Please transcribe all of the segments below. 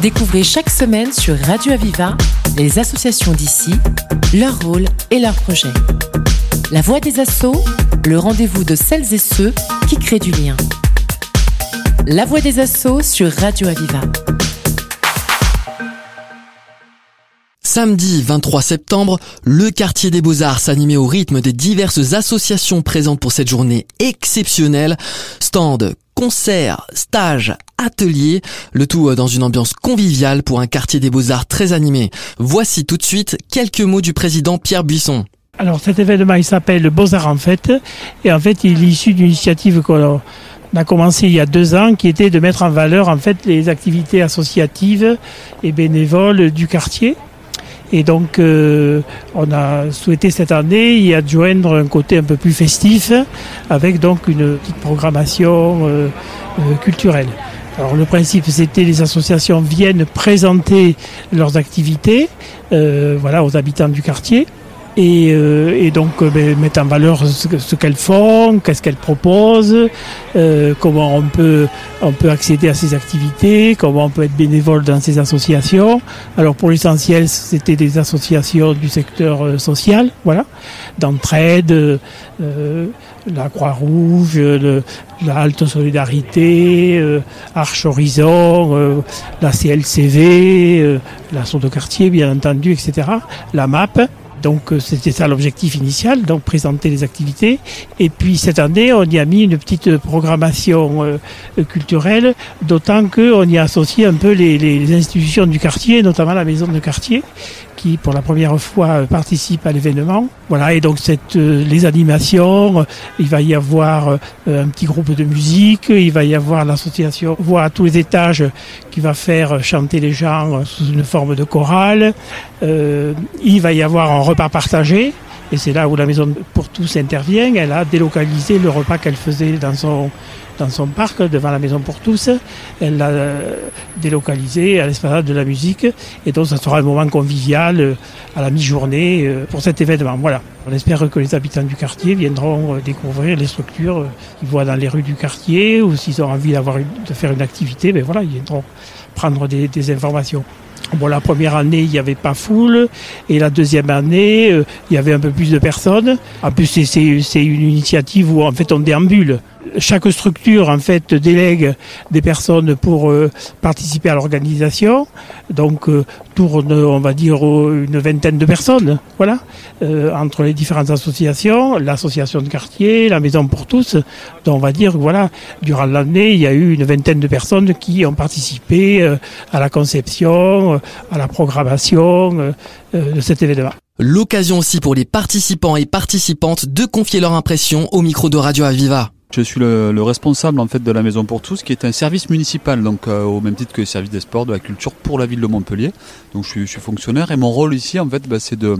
Découvrez chaque semaine sur Radio Aviva les associations d'ici, leur rôle et leurs projets. La voix des assauts, le rendez-vous de celles et ceux qui créent du lien. La voix des assauts sur Radio Aviva. Samedi 23 septembre, le quartier des Beaux-Arts s'animait au rythme des diverses associations présentes pour cette journée exceptionnelle. Stand, concerts, stages, ateliers, le tout dans une ambiance conviviale pour un quartier des Beaux-Arts très animé. Voici tout de suite quelques mots du président Pierre Buisson. Alors cet événement il s'appelle Beaux-Arts en fait et en fait il est issu d'une initiative qu'on a commencé il y a deux ans qui était de mettre en valeur en fait les activités associatives et bénévoles du quartier. Et donc, euh, on a souhaité cette année y adjoindre un côté un peu plus festif, avec donc une petite programmation euh, euh, culturelle. Alors le principe c'était les associations viennent présenter leurs activités voilà, aux habitants du quartier et, euh, et donc euh, ben, mettre en valeur ce, qu'elles font, qu'est-ce qu'elles proposent, euh, comment on peut, on peut accéder à ces activités, comment on peut être bénévole dans ces associations. Alors pour l'essentiel, c'était des associations du secteur euh, social, voilà, d'entraide, euh, la Croix-Rouge, la Halte Solidarité, Arche Horizon, la CLCV, l'assaut de quartier bien entendu, etc. La MAP. Donc euh, c'était ça l'objectif initial, donc présenter les activités. Et puis cette année, on y a mis une petite programmation euh, culturelle, d'autant qu'on y a associé un peu les, les, institutions du quartier, notamment la maison de quartier, qui pour la première fois euh, participe à l'événement. Voilà, et donc cette, les animations, il va y avoir un petit groupe de musique, il va y avoir l'association Voix à tous les étages qui va faire chanter les gens sous une forme de chorale. il va y avoir un repas partagé. Et c'est là où la Maison pour tous intervient. Elle a délocalisé le repas qu'elle faisait dans son, dans son parc, devant la Maison pour tous. Elle l'a euh, délocalisé à l'esplanade de la musique. Et donc, ça sera un moment convivial euh, à la mi-journée euh, pour cet événement. Voilà. On espère que les habitants du quartier viendront découvrir les structures qu'ils voient dans les rues du quartier ou s'ils ont envie d'avoir de faire une activité, ben voilà, ils viendront prendre des informations. Bon, la première année, il n'y avait pas foule, et la deuxième année, euh, il y avait un peu plus de personnes. En plus, c'est une initiative où en fait on déambule chaque structure en fait délègue des personnes pour euh, participer à l'organisation. Donc euh, tourne, on va dire, une vingtaine de personnes, voilà, euh, entre les différentes associations, l'association de quartier, la maison pour tous. Donc on va dire, voilà, durant l'année, il y a eu une vingtaine de personnes qui ont participé à la conception, à la programmation de cet événement. L'occasion aussi pour les participants et participantes de confier leur impression au micro de Radio Aviva. Je suis le, responsable en fait de la Maison pour tous, qui est un service municipal, donc euh, au même titre que le service des sports, de la culture pour la ville de Montpellier. Donc je suis, fonctionnaire et mon rôle ici en fait, bah, c'est de,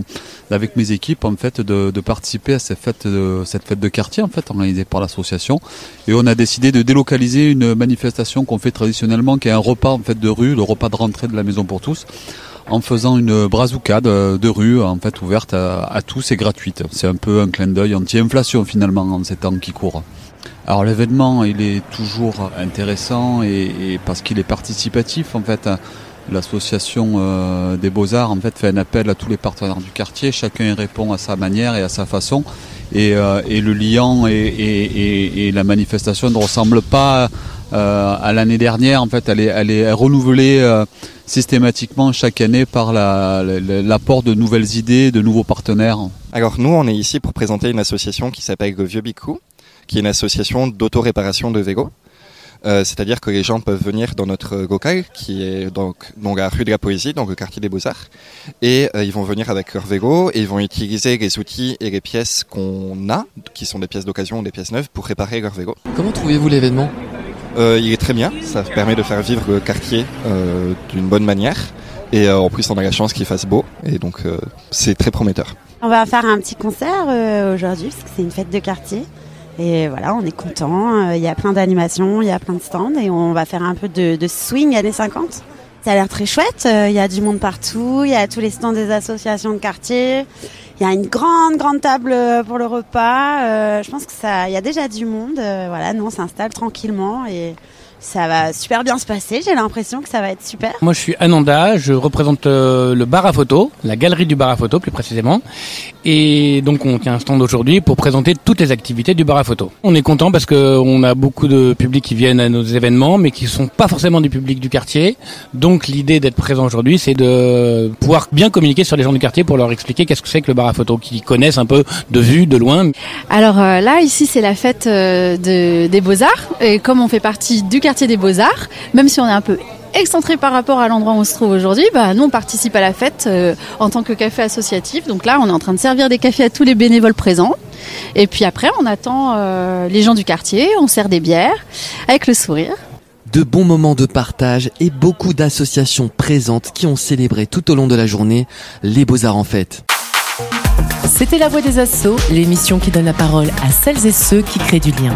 avec mes équipes en fait, de, participer à cette fête, de, cette fête de quartier en fait organisée par l'association. Et on a décidé de délocaliser une manifestation qu'on fait traditionnellement, qui est un repas en de rue, le repas de rentrée de la Maison pour tous en faisant une brazucade de rue en fait ouverte à, à tous et gratuite. C'est un peu un clin d'œil anti-inflation finalement en ces temps qui courent. Alors l'événement, il est toujours intéressant et, parce qu'il est participatif en fait. L'association euh, des beaux-arts en fait fait un appel à tous les partenaires du quartier. Chacun y répond à sa manière et à sa façon. Et, euh, le liant et, la manifestation ne ressemblent pas euh, à l'année dernière. En fait, elle est, elle est renouvelée systématiquement chaque année par l'apport de nouvelles idées, de nouveaux partenaires. Alors nous, on est ici pour présenter une association qui s'appelle le Vieux Bicou qui est une association d'auto-réparation de vélos. Euh, c'est-à-dire que les gens peuvent venir dans notre local, qui est donc, donc à rue de la Poésie, dans le quartier des Beaux-Arts, et euh, ils vont venir avec leur vélo et ils vont utiliser les outils et les pièces qu'on a, qui sont des pièces d'occasion ou des pièces neuves, pour réparer leur vélo. Comment trouvez-vous l'événement? Euh, Il est très bien, ça permet de faire vivre le quartier d'une bonne manière. Et en plus, on a la chance qu'il fasse beau, et donc c'est très prometteur. On va faire un petit concert aujourd'hui, parce que c'est une fête de quartier. Et voilà, on est content. Euh, il y a plein d'animations, il y a plein de stands et on va faire un peu de, de swing années 50. Ça a l'air très chouette. Euh, il y a du monde partout. Il y a tous les stands des associations de quartier. Il y a une grande, grande table euh, pour le repas. je pense que ça, il y a déjà du monde. voilà, nous on s'installe tranquillement et Ça va super bien se passer, j'ai l'impression que ça va être super. Moi je suis Ananda, je représente euh, le bar à photo, la galerie du bar à photo plus précisément. Et donc on tient un stand aujourd'hui pour présenter toutes les activités du bar à photo. On est content parce qu'on a beaucoup de publics qui viennent à nos événements mais qui sont pas forcément du public du quartier. Donc l'idée d'être présent aujourd'hui c'est de pouvoir bien communiquer sur les gens du quartier pour leur expliquer qu'est-ce que c'est que le bar à photo, qu'ils connaissent un peu de vue, de loin. Alors euh, là ici c'est la fête euh, de, des beaux-arts et comme on fait partie du quartier des Beaux-Arts, même si on est un peu excentré par rapport à l'endroit où on se trouve aujourd'hui, bah, nous on participe à la fête euh, en tant que café associatif. Donc là, on est en train de servir des cafés à tous les bénévoles présents. Et puis après, on attend euh, les gens du quartier, on sert des bières avec le sourire. De bons moments de partage et beaucoup d'associations présentes qui ont célébré tout au long de la journée les Beaux-Arts en fête. C'était La Voix des Assauts, l'émission qui donne la parole à celles et ceux qui créent du lien.